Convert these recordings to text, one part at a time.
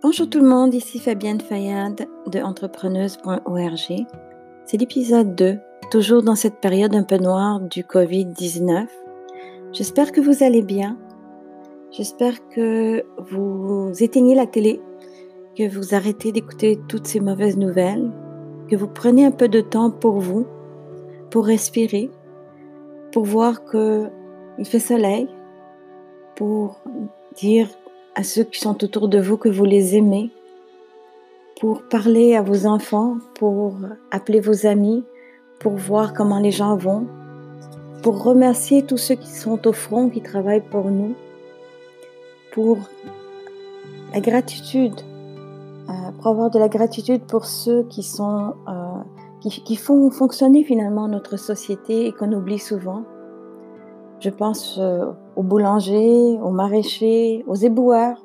Bonjour tout le monde, ici Fabienne Fayad de entrepreneuse.org. C'est l'épisode 2, toujours dans cette période un peu noire du Covid-19. J'espère que vous allez bien. J'espère que vous éteignez la télé, que vous arrêtez d'écouter toutes ces mauvaises nouvelles, que vous prenez un peu de temps pour vous, pour respirer, pour voir que il fait soleil, pour dire à ceux qui sont autour de vous que vous les aimez, pour parler à vos enfants, pour appeler vos amis, pour voir comment les gens vont, pour remercier tous ceux qui sont au front, qui travaillent pour nous, pour la gratitude, euh, pour avoir de la gratitude pour ceux euh, qui, font fonctionner finalement notre société et qu'on oublie souvent. Je pense euh, aux boulangers, aux maraîchers, aux éboueurs,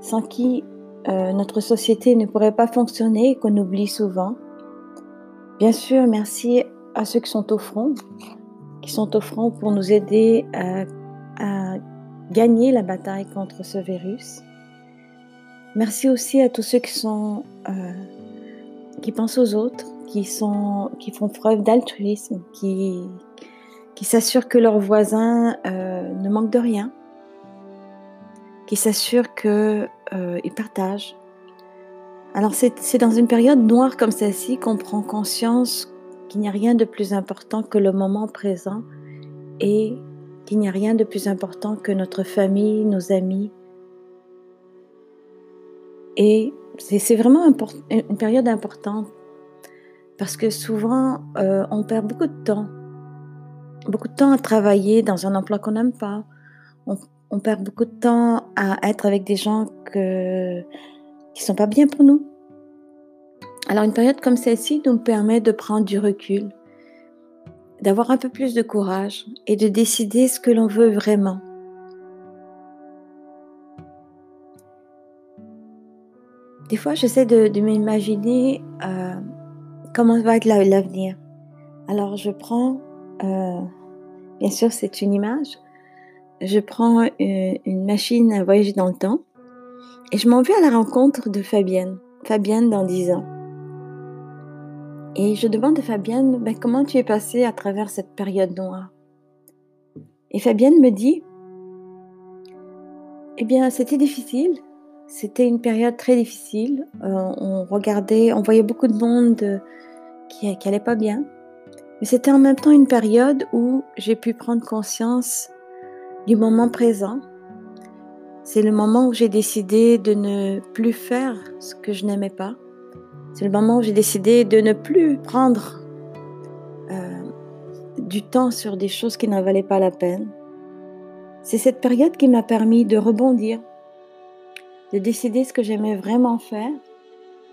sans qui euh, notre société ne pourrait pas fonctionner et qu'on oublie souvent. Bien sûr, merci à ceux qui sont au front, qui sont au front pour nous aider à, gagner la bataille contre ce virus. Merci aussi à tous ceux qui euh, pensent aux autres, qui qui font preuve d'altruisme, qui qui s'assurent que leurs voisins euh, ne manquent de rien, qui s'assurent qu'ils euh, partagent. Alors c'est dans une période noire comme celle-ci qu'on prend conscience qu'il n'y a rien de plus important que le moment présent et qu'il n'y a rien de plus important que notre famille, nos amis. Et c'est vraiment une période importante parce que souvent euh, on perd beaucoup de temps beaucoup de temps à travailler dans un emploi qu'on n'aime pas. On, perd beaucoup de temps à être avec des gens qui ne sont pas bien pour nous. Alors une période comme celle-ci nous permet de prendre du recul, d'avoir un peu plus de courage et de décider ce que l'on veut vraiment. Des fois, j'essaie de, de m'imaginer euh, comment va être l'avenir. Alors, je prends euh, bien sûr, c'est une image. Je prends une, euh, une machine à voyager dans le temps et je m'en vais à la rencontre de Fabienne. Fabienne dans 10 ans. Et je demande à Fabienne, ben, comment tu es passée à travers cette période noire? Et Fabienne me dit, eh bien, c'était difficile. C'était une période très difficile. Euh, on regardait, on voyait beaucoup de monde qui, qui allait pas bien. Mais c'était en même temps une période où j'ai pu prendre conscience du moment présent. C'est le moment où j'ai décidé de ne plus faire ce que je n'aimais pas. C'est le moment où j'ai décidé de ne plus prendre euh, du temps sur des choses qui n'en valaient pas la peine. C'est cette période qui m'a permis de rebondir, de décider ce que j'aimais vraiment faire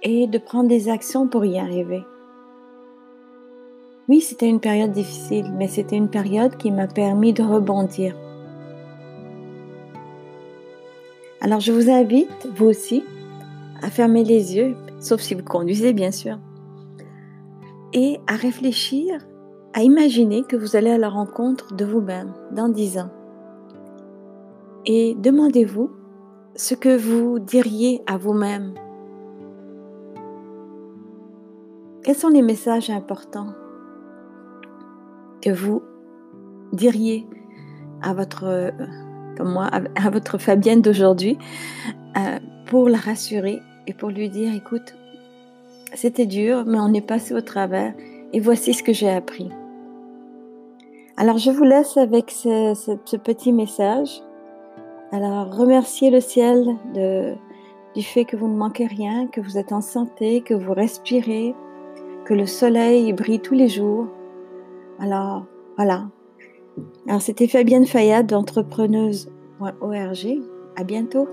et de prendre des actions pour y arriver. Oui, c'était une période difficile, mais c'était une période qui m'a permis de rebondir. Alors je vous invite, vous aussi, à fermer les yeux, sauf si vous conduisez bien sûr, et à réfléchir, à imaginer que vous allez à la rencontre de vous-même dans dix ans. Et demandez-vous ce que vous diriez à vous-même. Quels sont les messages importants que vous diriez à votre, euh, Fabienne d'aujourd'hui euh, pour la rassurer et pour lui dire, écoute, c'était dur, mais on est passé au travers et voici ce que j'ai appris. Alors je vous laisse avec ce, petit message. Alors remerciez le ciel du fait que vous ne manquez rien, que vous êtes en santé, que vous respirez, que le soleil brille tous les jours, alors, voilà. Alors, c'était Fabienne Fayad d'entrepreneuse.org. À bientôt.